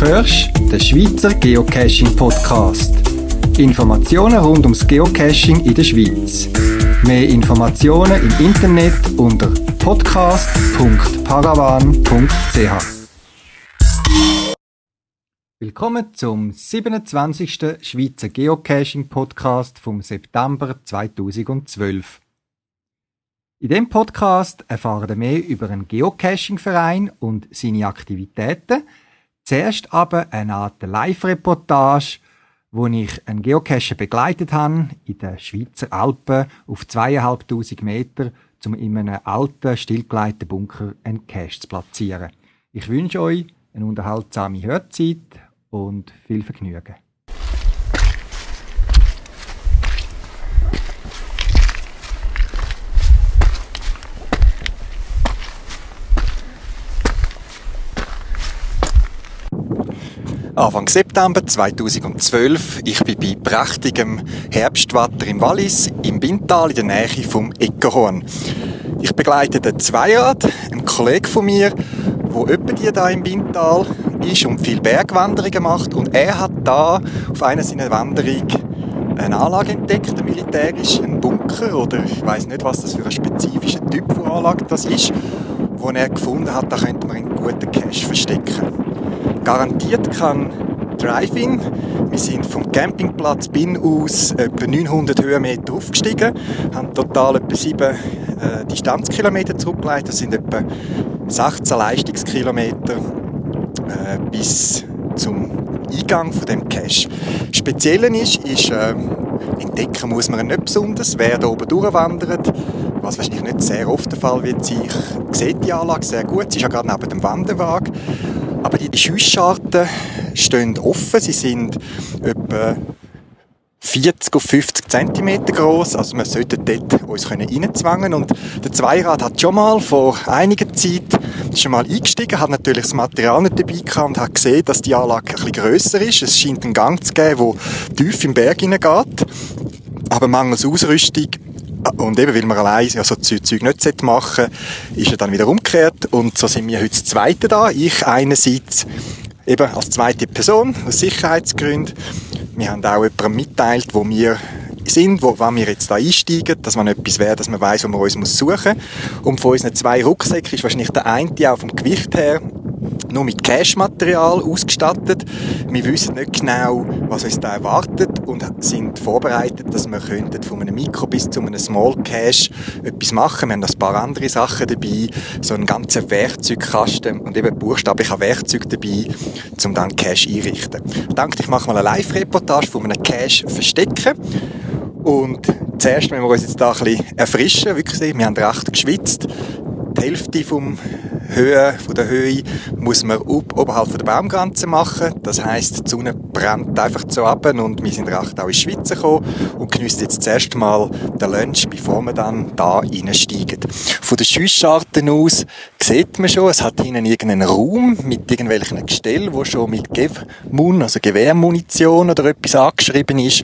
hörst den Schweizer Geocaching Podcast. Informationen rund ums Geocaching in der Schweiz. Mehr Informationen im Internet unter podcast.paravan.ch. Willkommen zum 27. Schweizer Geocaching Podcast vom September 2012. In dem Podcast erfahren wir mehr über einen Geocaching-Verein und seine Aktivitäten. Zuerst aber eine Art Live-Reportage, wo ich einen Geocacher begleitet habe in den Schweizer Alpen auf zweieinhalbtausend Meter, um in einem alten, stillgelegten Bunker einen Cache zu platzieren. Ich wünsche euch eine unterhaltsame Hörzeit und viel Vergnügen. Anfang September 2012. Ich bin bei prächtigem Herbstwetter im Wallis, im Bintal, in der Nähe vom Eckerhorn. Ich begleite den Zweirad, einen Kollegen von mir, wo öppe die da im Bintal ist und viel Bergwanderungen macht. Und er hat da auf einer seiner Wanderungen eine Anlage entdeckt, eine militärische, ein Bunker oder ich weiß nicht, was das für ein spezifischer Typ von Anlage das ist, wo er gefunden hat, da könnte man einen guten Cache verstecken. Garantiert kann Drive-In. Wir sind vom Campingplatz Bin aus etwa 900 Höhenmeter aufgestiegen, haben total etwa 7 äh, Distanzkilometer zurückgelegt. Das sind etwa 16 Leistungskilometer äh, bis zum Eingang von dem Cache. Speziell ist, ist äh, entdecken muss man nicht besonders, wer da oben durchwandert, was wahrscheinlich nicht sehr oft der Fall wird sein. Sehe die Anlage sehr gut, sie ist ja gerade neben dem Wanderwagen aber die Schussscharten stehen offen. Sie sind etwa 40 auf 50 cm groß, also wir sollten dort uns reinzwangen und der Zweirad hat schon mal vor einiger Zeit schon mal eingestiegen, hat natürlich das Material nicht dabei gehabt und hat gesehen, dass die Anlage bisschen grösser ist. Es scheint einen Gang zu geben, der tief im Berg hineingeht, aber mangels Ausrüstung und eben, weil man allein ja so Zeug nicht machen ist er dann wieder umgekehrt. Und so sind wir heute das Zweite da. Ich einerseits eben als zweite Person, aus Sicherheitsgründen. Wir haben auch jemanden mitteilt, wo wir sind, wo, wenn wir jetzt da einsteigen, dass man etwas wäre, dass man weiß, wo man uns suchen muss. Und von unseren zwei Rucksäcken ist wahrscheinlich der eine auch vom Gewicht her nur mit Cache-Material ausgestattet. Wir wissen nicht genau, was uns da erwartet und sind vorbereitet, dass wir könnten von einem Mikro bis zu einem Small Cache etwas machen. Wir haben ein paar andere Sachen dabei, so einen ganzen Werkzeugkasten und eben buchstablicher Werkzeug dabei, um dann Cache einrichten. Ich dachte, ich mache mal eine Live-Reportage von einem Cache verstecken und zuerst wenn wir uns jetzt da ein bisschen erfrischen. Wirklich, wir haben recht geschwitzt. Die Hälfte vom Höhe, von der Höhe muss man ob, oberhalb der Baumgrenze machen. Das heisst, die Sonne brennt einfach so ab und wir sind recht auch in die Schweiz gekommen und geniessen jetzt zuerst mal den Lunch, bevor wir dann da reinsteigen. Von den Schussscharten aus sieht man schon, es hat hinten irgendeinen Raum mit irgendwelchen Gestellen, wo schon mit GEV-Mun, also Gewehrmunition oder etwas angeschrieben ist.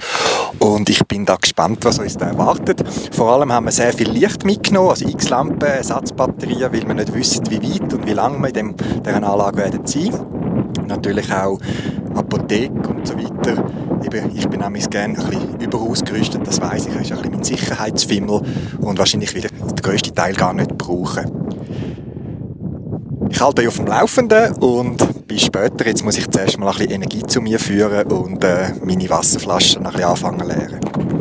Und ich bin da gespannt, was uns da erwartet. Vor allem haben wir sehr viel Licht mitgenommen, also X-Lampen, Ersatzbatterien, weil wir nicht wissen, wie weit und wie lange wir in dem, dieser Anlage werden sein. Natürlich auch Apotheke und so weiter. Ich bin nämlich gerne ein bisschen überausgerüstet, das weiß ich, das ist ein bisschen mein Sicherheitsfimmel und wahrscheinlich wieder den grössten Teil gar nicht brauchen. Ich halte euch auf dem Laufenden und bis später. Jetzt muss ich zuerst mal ein bisschen Energie zu mir führen und äh, meine Wasserflaschen ein bisschen anfangen leeren.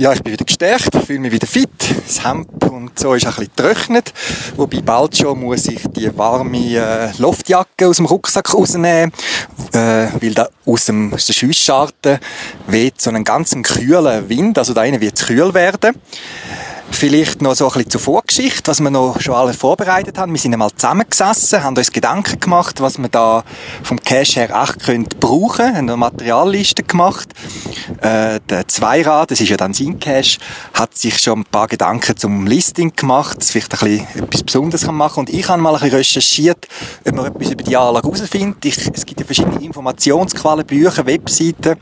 Ja, ich bin wieder gestärkt, fühle mich wieder fit. Das Hemd und so ist ein bisschen getrocknet. Wobei bald schon muss ich die warme äh, Luftjacke aus dem Rucksack rausnehmen, äh, weil da aus, dem, aus weht so einen ganzen kühlen Wind, also da innen wird es kühl werden. Vielleicht noch so ein bisschen zur Vorgeschichte, was wir noch schon alle vorbereitet haben. Wir sind einmal zusammengesessen, haben uns Gedanken gemacht, was wir da vom Cash her echt können brauchen, haben eine Materialliste gemacht. Äh, der Zweirad, das ist ja dann sein Cash, hat sich schon ein paar Gedanken zum Listing gemacht, dass vielleicht ein bisschen etwas Besonderes kann machen Und ich habe mal ein bisschen recherchiert, ob man etwas über die Anlage herausfindet. es gibt ja verschiedene Informationsquellen, Bücher, Webseiten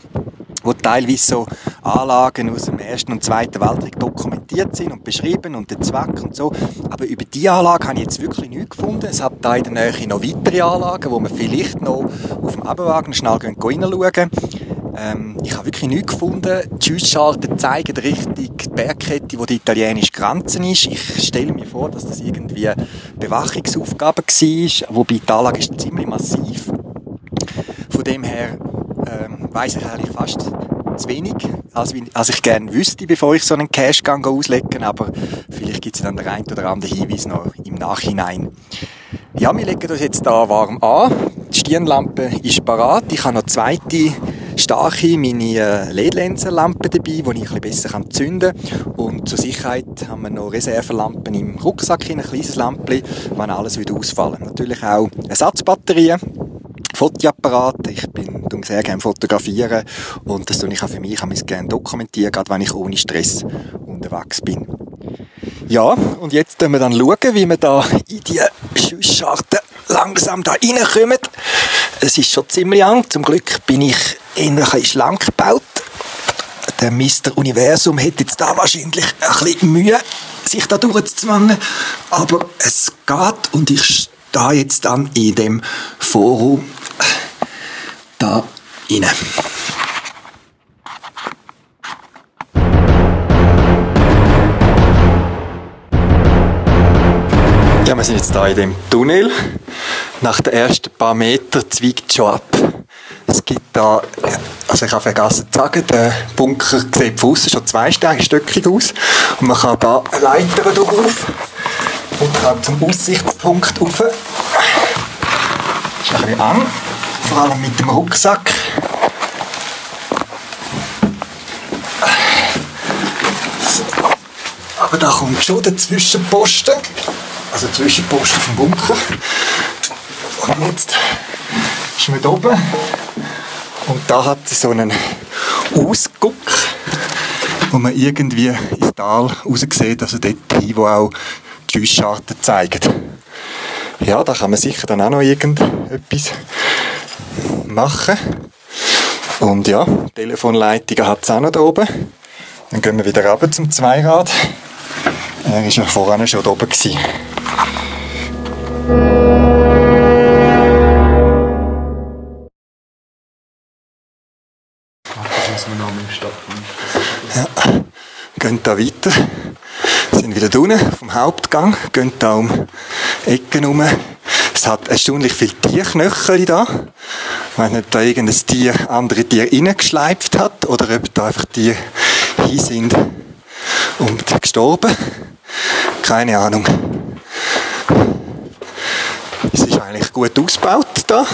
wo teilweise so Anlagen aus dem Ersten und Zweiten Weltkrieg dokumentiert sind und beschrieben und der Zweck und so. Aber über diese Anlage habe ich jetzt wirklich nichts gefunden. Es hat da in der Nähe noch weitere Anlagen, wo man vielleicht noch auf dem Abenwagen schnell reinschauen können. Ähm, ich habe wirklich nichts gefunden. Die Schussscharten zeigen Richtung die Bergkette, wo die italienische Grenze ist. Ich stelle mir vor, dass das irgendwie Bewachungsaufgabe war, wobei die Anlage ist ziemlich massiv. Von dem her ähm, weiß ich eigentlich fast zu wenig, als, als ich gerne wüsste, bevor ich so einen Cash-Gang auslegen aber vielleicht gibt es dann den einen oder anderen Hinweis noch im Nachhinein. Ja, wir legen uns jetzt da warm an. Die Stirnlampe ist parat. Ich habe noch zweite starke meine äh, LED-Lensenlampe dabei, die ich ein bisschen besser zünden kann. Und zur Sicherheit haben wir noch Reservelampen im Rucksack, ein kleines Lampchen, wenn alles wieder ausfallen. Natürlich auch Ersatzbatterien. Fotoapparat. Ich bin sehr gerne fotografieren und das tue ich auch für mich ich gerne dokumentieren, gerade wenn ich ohne Stress unterwegs bin. Ja, und jetzt schauen wir dann schauen, wie wir da in die Schussscharten langsam da reinkommen. Es ist schon ziemlich lang. Zum Glück bin ich eher ein schlank gebaut. Der Mr. Universum hätte jetzt da wahrscheinlich ein bisschen Mühe, sich da durchzuzwangen. Aber es geht und ich stehe jetzt dann in dem Forum da rein. Ja, wir sind jetzt hier in dem Tunnel. Nach den ersten paar Metern zweigt es schon ab. Es gibt da, also ich habe vergessen zu sagen, der Bunker sieht von außen schon zweistöckig aus. Und man kann da Leitern drauf und kann zum Aussichtspunkt rauf. Das ist ein bisschen eng vor allem mit dem Rucksack. Aber da kommt schon der Zwischenposten, also Zwischenposten vom Bunker. Und jetzt ist man oben und da hat sie so einen Ausguck, wo man irgendwie ins Tal raus sieht, also dort hin, wo auch die Schussscharten zeigen. Ja, da kann man sicher dann auch noch irgendetwas machen. Und ja, Telefonleitungen hat es auch noch da oben. Dann gehen wir wieder runter zum Zweirad. Er war ja vorhin schon da oben. Gewesen. Ja, gehen da weiter. Sind wieder unten vom Hauptgang, gehen da um Ecken herum es hat erstaunlich viele Tierknöchel da. Wenn nicht da irgendein Tier andere Tiere reingeschleift hat oder ob da einfach Tiere hin sind und gestorben. Keine Ahnung. Es ist eigentlich gut ausgebaut da.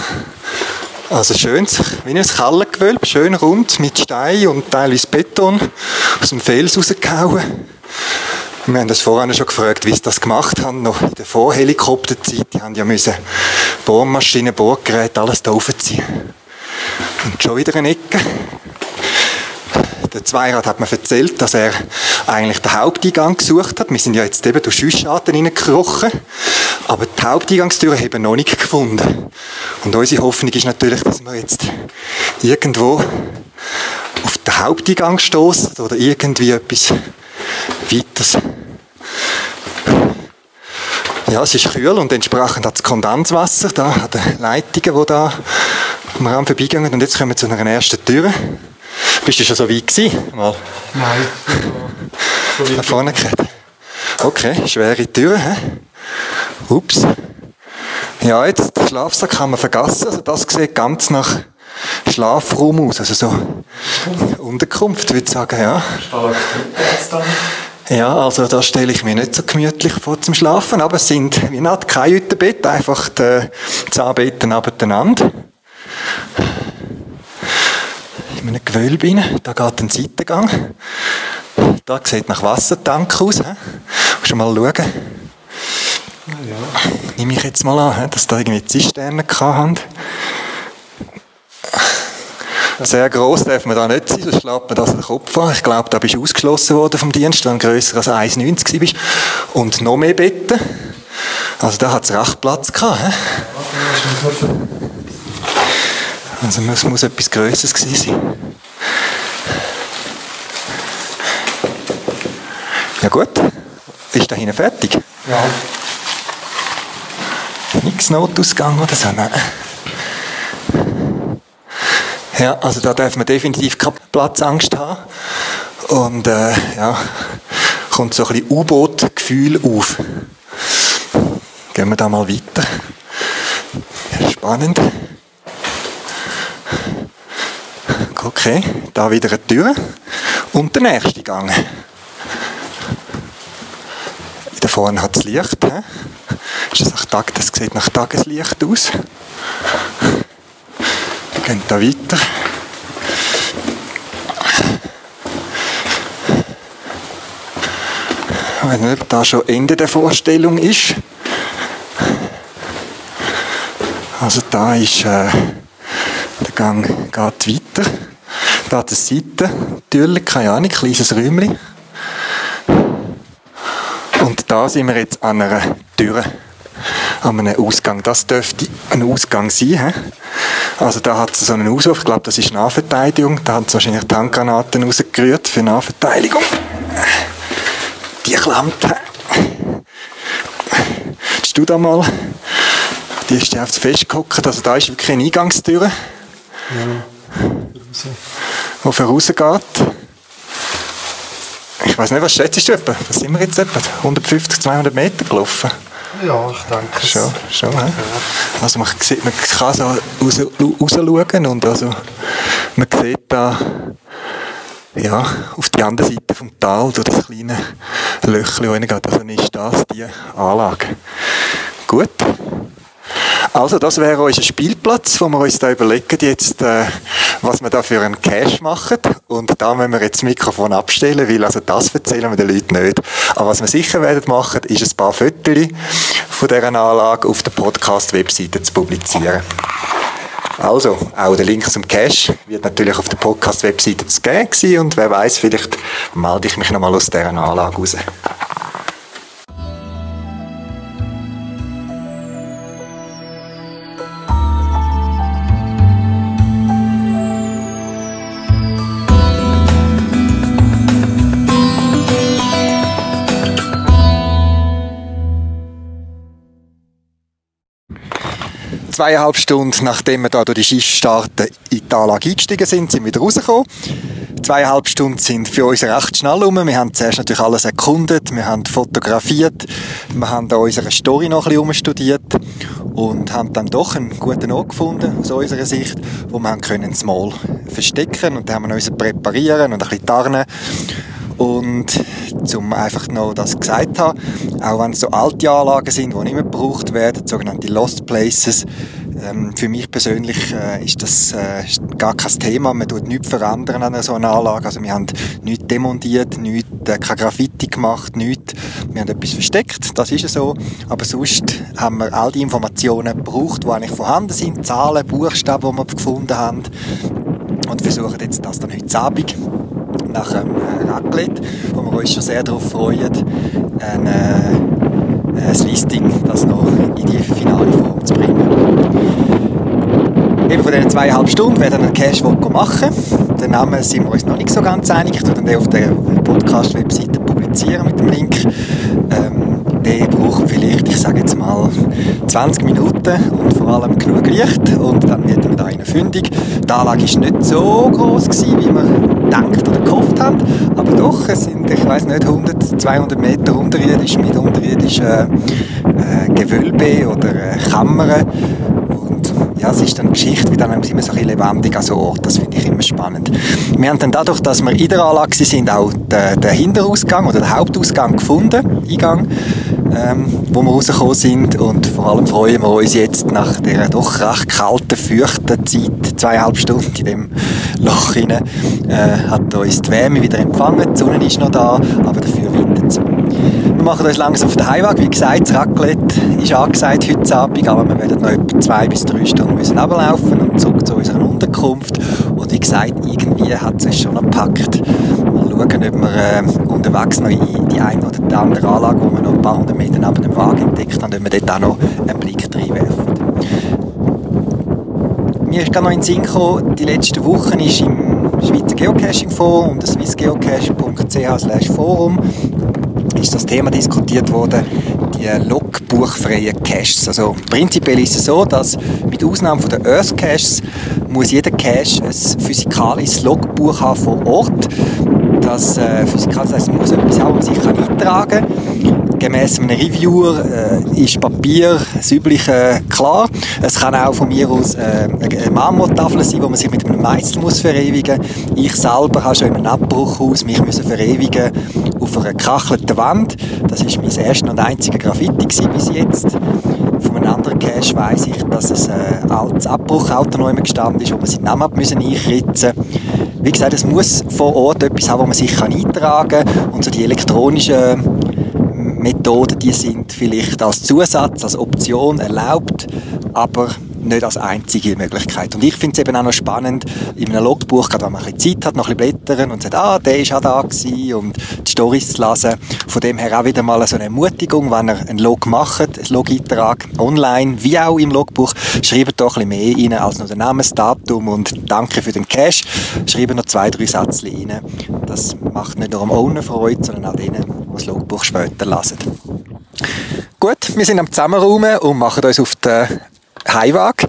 Also schön, wie ein Kallengewölbe, schön rund mit Stein und teilweise Beton aus dem Fels rausgehauen. Wir haben das vorhin schon gefragt, wie sie das gemacht haben, noch in der Vorhelikopterzeit. Die haben ja müssen Bohrmaschinen, Bohrgeräte, alles da raufziehen. Und schon wieder eine Ecke. Der Zweirad hat mir erzählt, dass er eigentlich den Haupteingang gesucht hat. Wir sind ja jetzt eben durch Schussschaden reingekrochen. Aber die Haupteingangstür haben wir noch nicht gefunden. Und unsere Hoffnung ist natürlich, dass wir jetzt irgendwo auf den Haupteingang stoßen oder irgendwie etwas weiteres. Ja, es ist kühl und entsprechend hat es Kondenswasser da an den Leitungen, die da am Raum vorbeigehen. Und jetzt kommen wir zu einer ersten Tür. Bist du schon so weit gewesen? Mal. Nein. So, Nach vorne geredet. Okay, schwere Tür. He? Ups. Ja, jetzt, den Schlafsack kann man vergessen. Also das sieht ganz nach Schlafraum aus. Also so Unterkunft, würde ich sagen, ja. Ja, also da stelle ich mir nicht so gemütlich vor zum Schlafen, aber es sind wie eine Art Kajütenbett, einfach die Zahnbetten nebeneinander. In einem Gewölbe rein, da geht ein Seitengang. Da sieht nach Wassertank aus. He? Schon mal schauen. Ja. Nehme ich jetzt mal an, dass da irgendwie Zisternen haben. Sehr gross darf man da nicht sein, sonst schlägt man das in den Kopf an. Ich glaube, da bist du ausgeschlossen worden vom Dienst, wenn du grösser als 1,90 bist. Und noch mehr betten. Also da hat es recht Platz gehabt. He? Also es muss etwas Größeres gewesen sein. Ja gut, ist da hinten fertig? Ja. Nichts Notausgang oder so, nein. Ja, also da darf man definitiv keine Platzangst haben. Und äh, ja, kommt so ein bisschen U-Boot-Gefühl auf. Gehen wir da mal weiter. Spannend. Okay, da wieder eine Tür und der nächste Gang. Da vorne hat es Licht. He? Ist das, nach Tag, das sieht nach Tageslicht aus. Gehen da weiter. Weiß nicht, ob da schon Ende der Vorstellung ist. Also da ist äh, der Gang geht weiter. Da es Seite, natürlich, keine Ahnung, kleines Räumchen. Und da sind wir jetzt an einer Tür, an einem Ausgang. Das dürfte ein Ausgang sein. He? Also da hat es so einen Ausruf, ich glaube, das ist Nahverteidigung. Da haben sie wahrscheinlich Tankgranaten rausgerührt für Nahverteidigung. Die klammt. Hast du da mal? Die ist ja aufs festgehockt. Also da ist wirklich eine Eingangstür. Ja. Wo vorausgeht. Ich weiß nicht, was schätzt du etwa? Was sind wir jetzt etwa? 150, 200 Meter gelaufen? Ja, ich denke Schon, schon, ja. Also man, sieht, man kann so raus, rausschauen und also man sieht da ja, auf die andere Seite vom Tal durch das kleine Löchchen, wo reingeht. Also ist das die Anlage. Gut. Also das wäre unser Spielplatz, wo wir uns da überlegen jetzt, äh, was wir da für einen Cash machen. Und da müssen wir jetzt das Mikrofon abstellen, weil also das erzählen wir den Leuten nicht. Aber was wir sicher werden machen, ist ein paar Fotos von dieser Anlage auf der Podcast-Webseite zu publizieren. Also, auch der Link zum Cash wird natürlich auf der Podcast-Webseite zu geben sein und wer weiß, vielleicht melde ich mich nochmal aus dieser Anlage raus. Zweieinhalb Stunden, nachdem wir da durch die Schiffsstarten in die Anlage eingestiegen sind, sind wir wieder rausgekommen. Zweieinhalb Stunden sind für uns recht schnell rum. Wir haben zuerst natürlich alles erkundet, wir haben fotografiert, wir haben da unsere Story noch ein bisschen umstudiert und haben dann doch einen guten Ort gefunden, aus unserer Sicht, wo wir haben können das Mal verstecken und dann haben wir uns präparieren und ein bisschen tarnen und zum einfach noch das gesagt haben, auch wenn es so alte Anlagen sind, die nicht mehr gebraucht werden, sogenannte Lost Places, ähm, für mich persönlich äh, ist das äh, gar kein Thema. Man tut nichts verändern an so einer Anlage. Also wir haben nichts demontiert, nichts, äh, kein Graffiti gemacht, nichts. Wir haben etwas versteckt, das ist so. Aber sonst haben wir all die Informationen gebraucht, die eigentlich vorhanden sind. Zahlen, Buchstaben, die wir gefunden haben. Und versuchen jetzt das dann heute Abend nach dem Raclette, wo wir uns schon sehr darauf freuen, ein, äh, ein Listing das noch in die finale Form zu bringen. Eben von diesen zweieinhalb Stunden werden wir einen Cash machen. Den Namen sind wir uns noch nicht so ganz einig. Ich werde den auf der Podcast-Webseite publizieren mit dem Link. Ähm, der braucht vielleicht, ich sage jetzt mal, 20 Minuten und vor allem genug Licht und dann hätten wir da eine fündig. Die Anlage war nicht so groß wie wir gedacht oder gehofft haben, aber doch, es sind, ich weiß nicht, 100, 200 Meter unterirdisch mit unterirdischen äh, Gewölbe oder äh, Kammern ja, es ist dann Geschichte, wie dann immer so ein bisschen lebendig an so Ort. Das finde ich immer spannend. Wir haben dann dadurch, dass wir in der Anlage sind, auch den, den Hinterausgang oder den Hauptausgang gefunden, Eingang, ähm, wo wir rausgekommen sind und vor allem freuen wir uns jetzt nach der doch recht kalten, feuchten Zeit, zweieinhalb Stunden in dem Loch hinein, äh, hat uns die Wärme wieder empfangen, die Sonne ist noch da, aber dafür windet es. Wir machen uns langsam auf den Heimweg. Wie gesagt, das Raclette ist angesagt heute Abend, aber wir werden noch etwa zwei bis drei Stunden müssen runterlaufen und zurück zu unserer Unterkunft. Wie gesagt, irgendwie hat es uns schon gepackt. Mal schauen, ob wir äh, unterwegs noch in die eine oder die andere Anlage, wo wir noch ein paar hundert Meter neben dem Wagen entdeckt haben, ob wir dort auch noch einen Blick reinwerfen. mir ist gerade noch in den Sinn gekommen, die letzten Wochen ist im Schweizer Geocaching Forum und swissgeocache.ch forum ist das Thema diskutiert worden, die logbuchfreien Caches. Also prinzipiell ist es so, dass mit Ausnahme von den Earth Caches muss jeder Cache ein physikalisches Logbuch haben vor Ort. Das äh, physikalisch heißt, man muss etwas haben, was sich eintragen kann gemäß einem Reviewer äh, ist Papier das Übliche klar. Es kann auch von mir aus äh, eine Marmortafel sein, wo man sich mit einem Meißel muss verewigen muss. Ich selber habe schon in einem Abbruchhaus mich müssen verewigen auf einer gekachelten Wand. Das ist mein erstes und einziger Graffiti bis jetzt. Einem anderen Cache weiss ich, dass es ein äh, altes Abbruchauto noch gestanden ist, wo man seinen Namen müssen einritzen Wie gesagt, es muss vor Ort etwas haben, wo man sich eintragen kann. Und so die elektronischen Methoden, die sind vielleicht als Zusatz, als Option erlaubt, aber nicht als einzige Möglichkeit. Und ich finde es eben auch noch spannend, in einem Logbuch, gerade wenn man ein bisschen Zeit hat, noch ein bisschen blättern und sagt, ah, der ist auch da und die Storys zu lesen. Von dem her auch wieder mal so eine Ermutigung, wenn ihr einen Log macht, einen Log-Eintrag online, wie auch im Logbuch, schreibt doch ein bisschen mehr rein als nur den Namensdatum und danke für den Cash. Schreibt noch zwei, drei Sätze rein. Das macht nicht nur am Owner Freude, sondern auch denen, die das Logbuch später lesen. Gut, wir sind am Zusammenraumen und machen uns auf den Heimwag.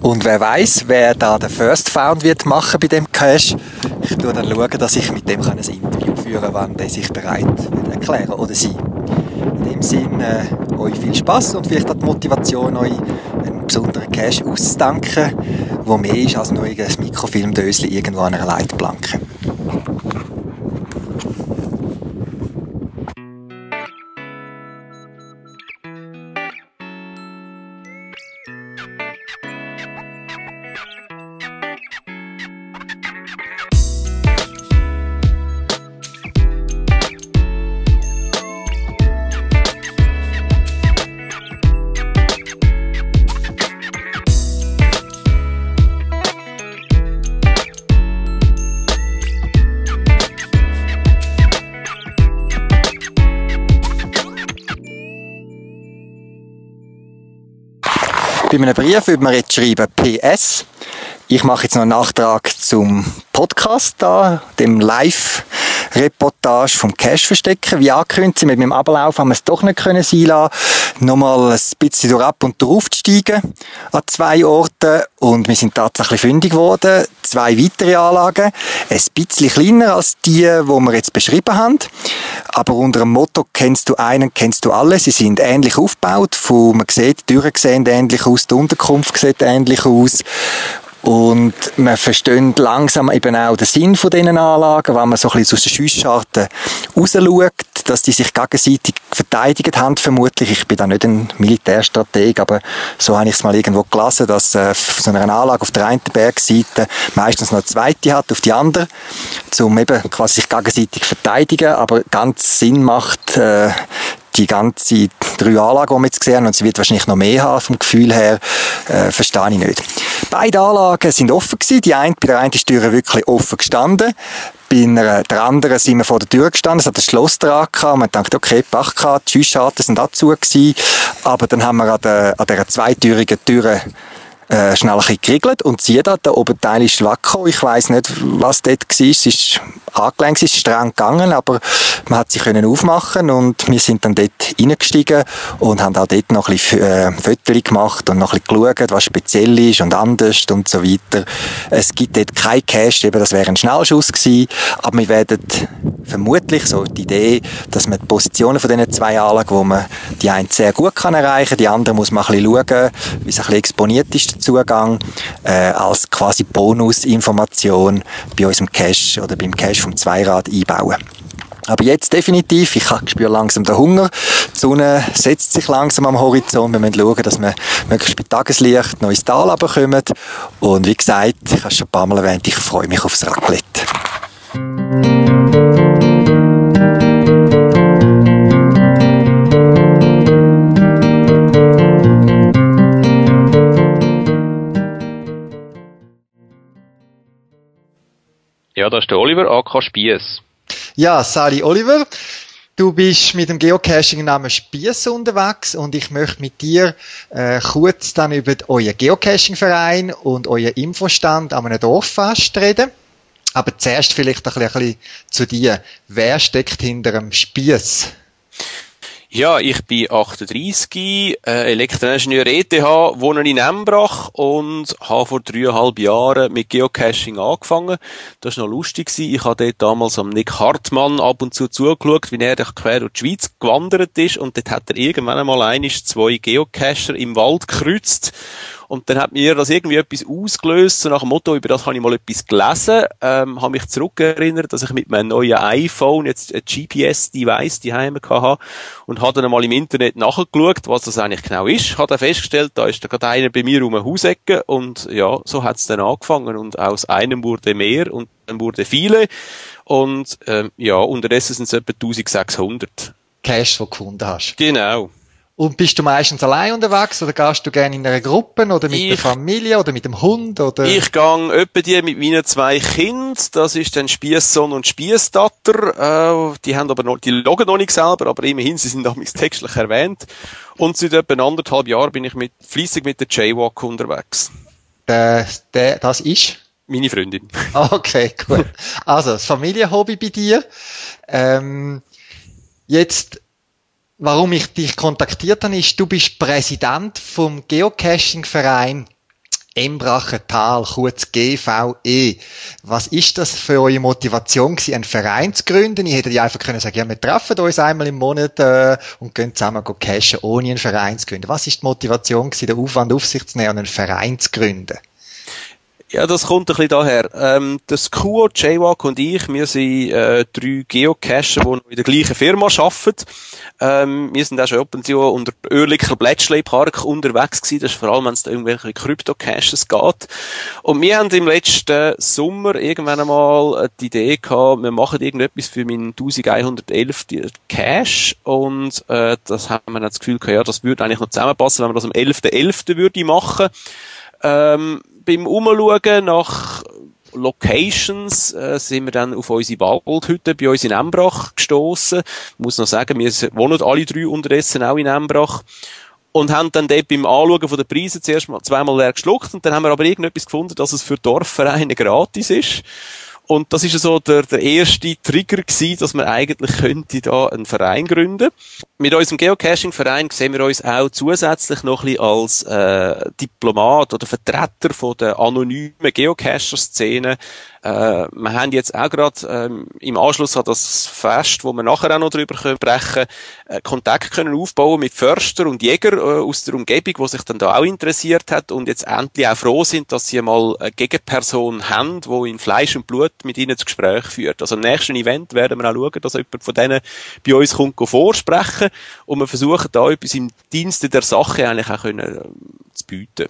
Und wer weiß, wer da den First Found wird machen bei dem Cache. Ich tue dann schauen, dass ich mit dem ein Interview führen kann, wenn der sich bereit wird erklären oder sie. In dem Sinne, äh, euch viel Spaß und vielleicht hat die Motivation, euch einen besonderen Cache auszudenken, wo mehr ist als nur ein Mikrofilmdöschen irgendwo an einer Leitplanke. Einem Brief würde man jetzt schreiben PS. Ich mache jetzt noch einen Nachtrag zum Podcast da, dem Live-Reportage vom Cash verstecken. Wie angekündigt, mit meinem Ablauf haben wir es doch nicht können sein lassen, nochmal ein bisschen durch ab und drauf zu steigen an zwei Orten und wir sind tatsächlich fündig geworden. Zwei weitere Anlagen, ein bisschen kleiner als die, die wir jetzt beschrieben haben, aber unter dem Motto kennst du einen, kennst du alle. Sie sind ähnlich aufgebaut, von, man sieht, die Türen sehen ähnlich aus, die Unterkunft sieht ähnlich aus und man versteht langsam eben auch den Sinn von diesen Anlagen, wenn man so ein bisschen aus den Schussscharten rausschaut, dass die sich gegenseitig verteidigt haben, vermutlich. Ich bin da nicht ein Militärstrateg, aber so habe ich es mal irgendwo gelesen, dass äh, so eine Anlage auf der einen Bergseite meistens noch eine zweite hat auf die andere, um eben quasi sich gegenseitig verteidigen, aber ganz Sinn macht, äh, die ganze drei Anlagen, die wir jetzt gesehen haben, und sie wird wahrscheinlich noch mehr haben vom Gefühl her, äh, verstehe ich nicht. Beide Anlagen sind offen gewesen. Die eine, bei der einen ist die Tür wirklich offen gestanden. Bei einer, der anderen sind wir vor der Tür gestanden, es hat ein Schloss dran gehabt, man dachte, okay, Bach gehabt, die Schussscharten sind dazu gewesen. Aber dann haben wir an, der, an dieser zweitürigen Tür äh, schnell ein bisschen geriegelt und siehe da, der Oberteil ist wacker. Ich weiss nicht, was dort war. Es ist angelenkt, es ist streng gegangen, aber man hat sich können aufmachen und wir sind dann dort reingestiegen und haben auch dort noch ein bisschen äh, Fotos gemacht und noch ein bisschen geschaut, was speziell ist und anders und so weiter. Es gibt dort kein Cache, eben das wäre ein Schnellschuss gewesen, aber wir werden vermutlich so die Idee, dass man die Positionen von diesen zwei Anlagen, wo man die eine sehr gut kann erreichen, die andere muss man ein bisschen schauen, wie es ein bisschen exponiert ist, Zugang äh, als quasi Bonusinformation bei unserem Cache oder beim Cache vom Zweirad einbauen. Aber jetzt definitiv, ich spüre langsam den Hunger. Die Sonne setzt sich langsam am Horizont. Wir müssen schauen, dass wir möglichst bei Tageslicht noch ins Tal kommen. Und wie gesagt, ich habe es schon ein paar Mal erwähnt, ich freue mich aufs Raclette. Ja, das ist der Oliver, AK Spiess. Ja, Sali Oliver. Du bist mit dem Geocaching-Namen Spiess unterwegs und ich möchte mit dir äh, kurz dann über euren Geocaching-Verein und euren Infostand an einem Dorffest reden. Aber zuerst vielleicht ein bisschen, ein bisschen zu dir. Wer steckt hinter dem Spiess? Ja, ich bin 38, äh, Elektroingenieur ETH, wohne in Embrach und habe vor dreieinhalb Jahren mit Geocaching angefangen. Das war noch lustig. Ich habe dort damals am Nick Hartmann ab und zu zugeschaut, wie er quer durch die Schweiz gewandert ist und dort hat er irgendwann einmal einisch zwei Geocacher im Wald gekreuzt und dann hat mir das irgendwie etwas ausgelöst, so nach dem Motto, über das habe ich mal etwas gelesen, ähm, habe mich zurückerinnert, dass ich mit meinem neuen iPhone jetzt ein GPS-Device die Heime hatte und habe dann mal im Internet nachgeschaut, was das eigentlich genau ist, habe dann festgestellt, da ist da gerade einer bei mir um eine Hausecke und ja, so hat es dann angefangen und aus einem wurde mehr und dann wurde viele und ähm, ja, unterdessen sind es etwa 1600. Cash, die du gefunden hast. Genau. Und bist du meistens allein unterwegs oder gehst du gerne in einer Gruppe oder mit ich, der Familie oder mit dem Hund? Oder? Ich gehe öppe die mit meinen zwei Kindern. Das ist dann Spiesssohn und Spiessdatter. Äh, die haben aber noch, die loggen noch nicht selber, aber immerhin, sie sind damals textlich erwähnt. Und seit etwa anderthalb Jahren bin ich mit, fließig mit der Jaywalk unterwegs. Der, der, das ist? Meine Freundin. Okay, gut. Also, das Familienhobby bei dir. Ähm, jetzt, warum ich dich kontaktiert habe, ist, du bist Präsident vom Geocaching-Verein Embracher Tal, kurz GVE. Was ist das für eure Motivation einen Verein zu gründen? Ich hätte ja einfach können sagen, ja, wir treffen uns einmal im Monat äh, und gehen zusammen go cashen, ohne einen Verein zu gründen. Was ist die Motivation den Aufwand auf sich zu nehmen einen Verein zu gründen? Ja, das kommt ein bisschen daher. Ähm, das Kuo, Jaywalk und ich, wir sind äh, drei Geocacher, die in der gleichen Firma arbeiten. Ähm, wir sind auch schon ab und zu unter Oerliker Bletchley Park unterwegs gewesen. Das ist vor allem, wenn es da irgendwelche Krypto-Caches geht. Und wir haben im letzten Sommer irgendwann einmal die Idee gehabt, wir machen irgendetwas für meinen 1111 Cache und äh, das haben wir dann das Gefühl gehabt, ja, das würde eigentlich noch zusammenpassen, wenn wir das am 11.11. .11. würde machen. Ähm, beim Umschauen nach Locations äh, sind wir dann auf unsere Waldhütte bei uns in Embrach gestoßen. Muss noch sagen, wir wohnen alle drei unterdessen auch in Embrach und haben dann dort beim Anschauen von den Preisen zuerst mal zweimal leer geschluckt und dann haben wir aber irgendetwas gefunden, dass es für Dorfvereine gratis ist. Und das ist so der, der erste Trigger gewesen, dass man eigentlich könnte da einen Verein gründen. Mit unserem Geocaching-Verein sehen wir uns auch zusätzlich noch ein bisschen als äh, Diplomat oder Vertreter von der anonymen Geocacher-Szene äh, wir haben jetzt auch gerade ähm, im Anschluss an das Fest, wo wir nachher auch noch drüber können sprechen, äh, Kontakt können aufbauen mit Förster und Jäger äh, aus der Umgebung, die sich dann da auch interessiert hat und jetzt endlich auch froh sind, dass sie mal eine Gegenperson haben, die in Fleisch und Blut mit ihnen das Gespräch führt. Also im nächsten Event werden wir auch schauen, dass jemand von denen bei uns kommt vorsprechen und wir versuchen da etwas im Dienste der Sache eigentlich auch können, äh, zu bieten.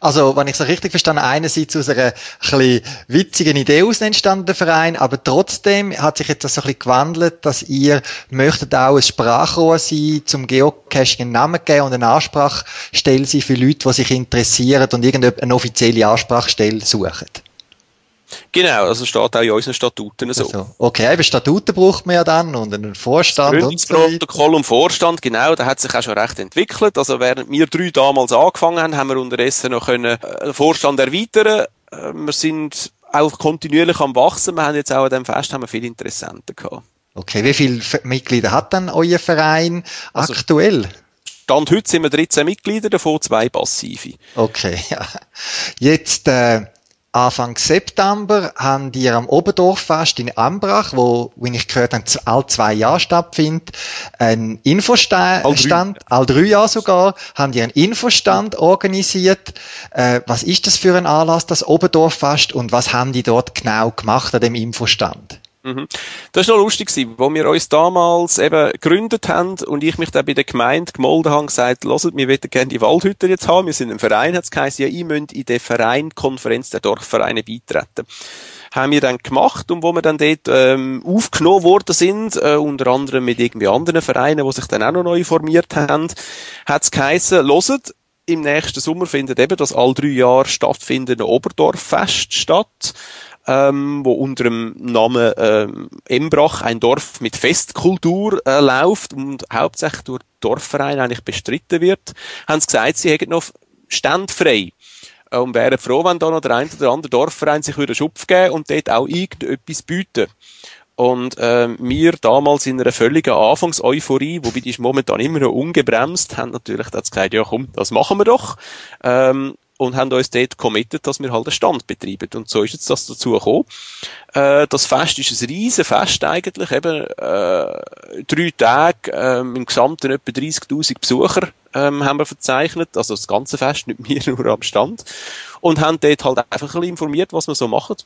Also, wenn ich es richtig verstanden einerseits aus einer ein witzigen Idee aus entstanden, der Verein, aber trotzdem hat sich jetzt das so ein bisschen gewandelt, dass ihr möchtet auch ein Sprachrohr sein, zum Geocaching einen Namen geben und eine Ansprachstelle sein für Leute, die sich interessieren und irgendeine offizielle Ansprachstelle suchen. Genau, also steht auch in unseren Statuten so. Also, okay, eben Statuten braucht man ja dann und einen Vorstand und so Protokoll und Vorstand, genau, da hat sich auch schon recht entwickelt. Also während wir drei damals angefangen haben, haben wir unterdessen noch können, äh, den Vorstand erweitern. Äh, wir sind auch kontinuierlich am wachsen. Wir haben jetzt auch an dem Fest haben wir viele Interessenten gehabt. Okay, wie viele Mitglieder hat dann euer Verein also, aktuell? Stand heute sind wir 13 Mitglieder, davon zwei passive. Okay, ja. Jetzt äh, Anfang September haben die am Oberdorffest in Ambrach, wo, wie ich gehört habe, all zwei Jahre stattfindet, einen Infostand, all drei, all drei Jahre sogar, haben die einen Infostand organisiert. Äh, was ist das für ein Anlass, das Oberdorffest, und was haben die dort genau gemacht an dem Infostand? Mhm. Das war noch lustig, wo wir uns damals eben gegründet haben und ich mich dann bei der Gemeinde gemolden habe und gesagt, hört, wir möchten gerne die Waldhütte jetzt haben, wir sind ein Verein, hat es geheißen, ja, ihr müsst in der Verein, Konferenz der Dorfvereine beitreten. Haben wir dann gemacht und wo wir dann dort ähm, aufgenommen worden sind, äh, unter anderem mit irgendwie anderen Vereinen, die sich dann auch noch neu formiert haben, hat es geheißen, hört, im nächsten Sommer findet eben das all drei Jahre stattfindende Oberdorffest statt ähm, wo unter dem Namen ähm, Embrach ein Dorf mit Festkultur äh, läuft und hauptsächlich durch Dorfverein eigentlich bestritten wird, haben sie gesagt, sie hätten noch standfrei äh, und wären froh, wenn da noch der ein oder andere Dorfverein sich würde Schupf geben und dort auch irgendetwas bieten. Und äh, wir damals in einer völligen Anfangseuphorie, wobei die ist momentan immer noch ungebremst, haben natürlich das gesagt, ja komm, das machen wir doch. Ähm, und haben uns dort committed, dass wir halt einen Stand betreiben. Und so ist jetzt das dazu gekommen. Äh, das Fest ist ein riesen Fest eigentlich, eben äh, drei Tage, äh, im Gesamten etwa 30'000 Besucher ähm, haben wir verzeichnet, also das ganze Fest, nicht wir nur am Stand. Und haben dort halt einfach ein bisschen informiert, was wir so machen.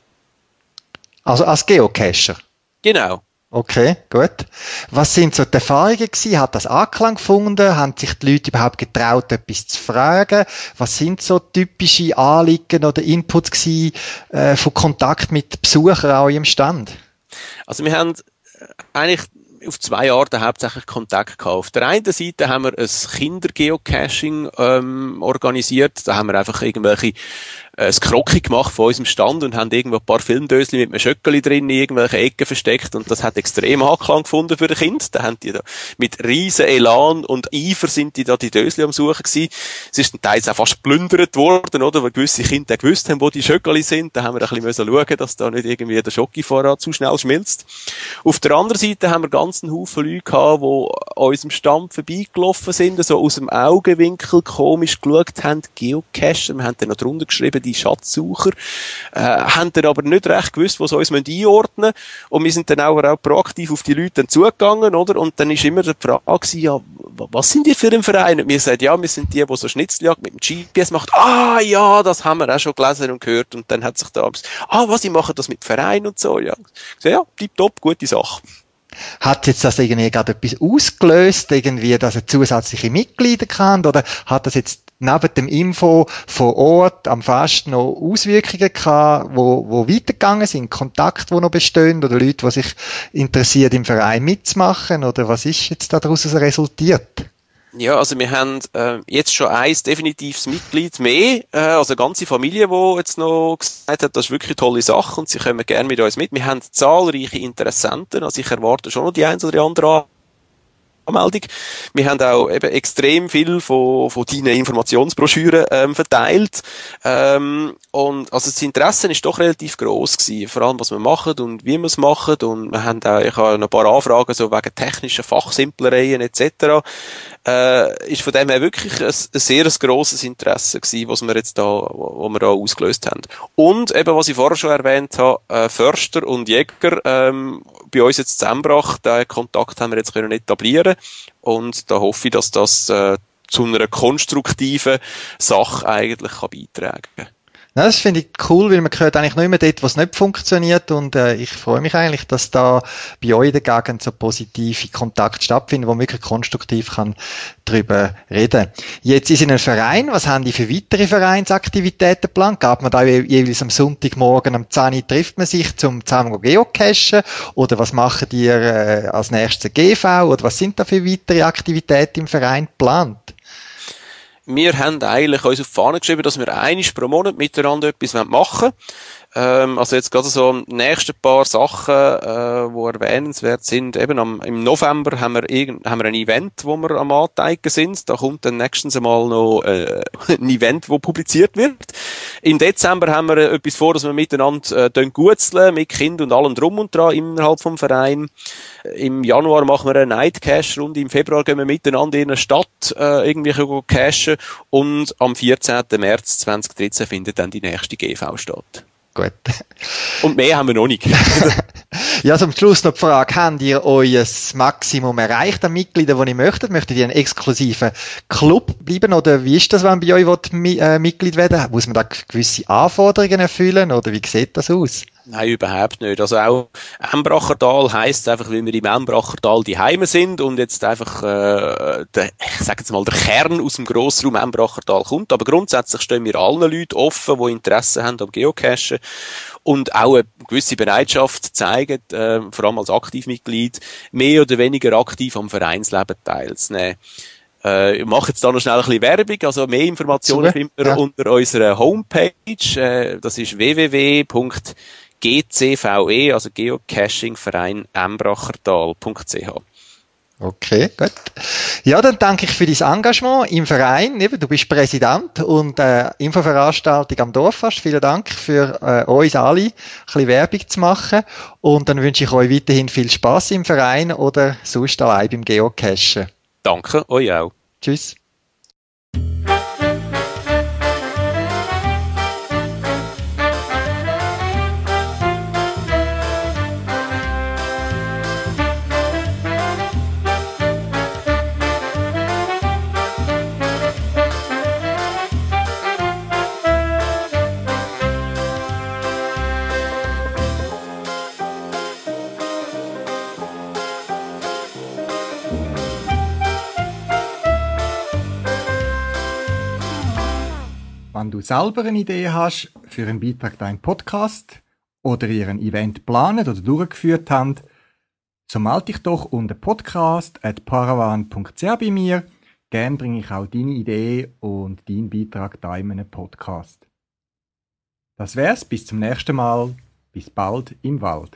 Also als Geocacher? Genau. Okay, gut. Was sind so die Erfahrungen gewesen? Hat das Anklang gefunden? Haben sich die Leute überhaupt getraut, etwas zu fragen? Was sind so typische Anliegen oder Inputs gewesen, äh, von Kontakt mit Besuchern auch im Stand? Also wir haben eigentlich auf zwei Arten hauptsächlich Kontakt gehabt. Auf der einen Seite haben wir ein Kindergeocaching ähm, organisiert. Da haben wir einfach irgendwelche äh, ein Krocki gemacht von unserem Stand und haben irgendwo ein paar Filmdöschen mit einem Schöckeli drin in irgendwelchen Ecken versteckt und das hat extrem Anklang gefunden für die Kinder. Da haben die da mit riesen Elan und Eifer sind die da die Döschen am Suchen gewesen. Es ist dann teils auch fast plündert worden, oder? Weil gewisse Kinder gewusst haben, wo die Schöckeli sind. Da haben wir ein bisschen schauen, dass da nicht irgendwie der Schokivorrat zu schnell schmilzt. Auf der anderen Seite haben wir ganz einen Haufen Leute gehabt, die an unserem Stand vorbeigelaufen sind, so aus dem Augenwinkel komisch geschaut haben, Geocacher. Wir haben dann noch drunter geschrieben, die Schatzsucher, äh, haben dann aber nicht recht gewusst, was uns einordnen müssen. Und wir sind dann auch, auch proaktiv auf die Leute zugegangen, oder? Und dann ist immer die Frage ja, was sind ihr für ein Verein? Und wir sagen, ja, wir sind die, die so Schnitzeljagd mit dem GPS macht. Ah, ja, das haben wir auch schon gelesen und gehört. Und dann hat sich da, ah, was, ich mache das mit Verein und so, ja. So, ja, tipptopp, gute Sache. Hat jetzt das irgendwie gerade etwas ausgelöst, irgendwie, dass er zusätzliche Mitglieder kann, oder hat das jetzt neben dem Info vor Ort am Fest noch Auswirkungen gehabt, wo, wo weitergegangen sind, Kontakt, wo noch bestehen, oder Leute, die sich interessieren, im Verein mitzumachen, oder was ist jetzt daraus resultiert? Ja, also wir haben äh, jetzt schon eins definitives Mitglied mehr, äh, also eine ganze Familie, die jetzt noch gesagt hat, das ist wirklich eine tolle Sache und sie kommen gerne mit uns mit. Wir haben zahlreiche Interessenten, also ich erwarte schon noch die ein oder andere Anmeldung. Wir haben auch eben extrem viel von, von deinen Informationsbroschüren ähm, verteilt. Ähm, und also das Interesse ist doch relativ groß gewesen, vor allem was wir machen und wie wir es machen. Und wir haben auch, ich habe noch ein paar Anfragen so wegen technischen Fachsimplereien etc. Äh, ist von dem her wirklich ein, ein sehr grosses Interesse gewesen, was wir jetzt da, was wir da ausgelöst haben. Und eben, was ich vorher schon erwähnt habe, äh, Förster und Jäger ähm, bei uns jetzt zusammengebracht. Den Kontakt haben wir jetzt können etablieren und da hoffe ich, dass das äh, zu einer konstruktiven Sache eigentlich kann beitragen kann. Ja, das finde ich cool, weil man gehört eigentlich nicht mehr dort, was nicht funktioniert und äh, ich freue mich eigentlich, dass da bei euch in der Gegend so positive Kontakt stattfinden, wo man wirklich konstruktiv kann darüber reden. Jetzt ist in einem Verein, was haben die für weitere Vereinsaktivitäten geplant? Gab man da jeweils am Sonntagmorgen am 10 Uhr trifft man sich zum zusammen geocachen oder was machen die äh, als nächstes GV oder was sind da für weitere Aktivitäten im Verein geplant? Wir haben eigentlich uns auf die Fahne geschrieben, dass wir einisch pro Monat miteinander etwas machen wollen. Ähm, also jetzt gerade so die nächsten paar Sachen, äh, wo erwähnenswert sind. Eben am, im November haben wir, irgend, haben wir ein Event, wo wir am Anteigen sind. Da kommt dann nächstens einmal noch äh, ein Event, wo publiziert wird. Im Dezember haben wir etwas vor, dass wir miteinander äh, gutzeln, mit Kind und allem drum und dran innerhalb vom Verein. Im Januar machen wir eine Night Cash Runde. Im Februar gehen wir miteinander in eine Stadt äh, irgendwie cashen. Und am 14. März 2013 findet dann die nächste GV statt. Gut. Und mehr haben wir noch nicht. ja, zum Schluss noch die Frage, habt ihr euer Maximum erreicht an Mitgliedern, die ihr möchtet? Möchtet ihr einen exklusiven Club bleiben? Oder wie ist das, wenn bei euch will, äh, Mitglied werden Muss man da gewisse Anforderungen erfüllen? Oder wie sieht das aus? Nein, überhaupt nicht. Also auch Embrachertal heisst einfach, weil wir im Embrachertal die Heime sind und jetzt einfach, äh, der, ich sage jetzt mal, der Kern aus dem Grossraum Embrachertal kommt. Aber grundsätzlich stehen wir allen Leuten offen, die Interesse haben am Geocachen und auch eine gewisse Bereitschaft zeigen, äh, vor allem als Aktivmitglied, mehr oder weniger aktiv am Vereinsleben teilzunehmen. Äh, ich mache jetzt da noch schnell ein bisschen Werbung, also mehr Informationen findet ihr ja. unter unserer Homepage, äh, das ist www GCVE, also Geocaching Verein Embrachertal.ch. Okay, gut. Ja, dann danke ich für dein Engagement im Verein. Eben, du bist Präsident und äh, Infoveranstaltung am Dorffest. Vielen Dank für äh, uns alle, ein bisschen Werbung zu machen. Und dann wünsche ich euch weiterhin viel Spaß im Verein oder sonst allein beim Geocachen. Danke, euch auch. Tschüss. selber eine Idee hast für einen Beitrag deinen Podcast oder ihr ein Event planet oder durchgeführt habt, so melde dich doch unter podcast.paravan.ch bei mir. Gerne bringe ich auch deine Idee und deinen Beitrag da in einem Podcast. Das wär's, bis zum nächsten Mal. Bis bald im Wald.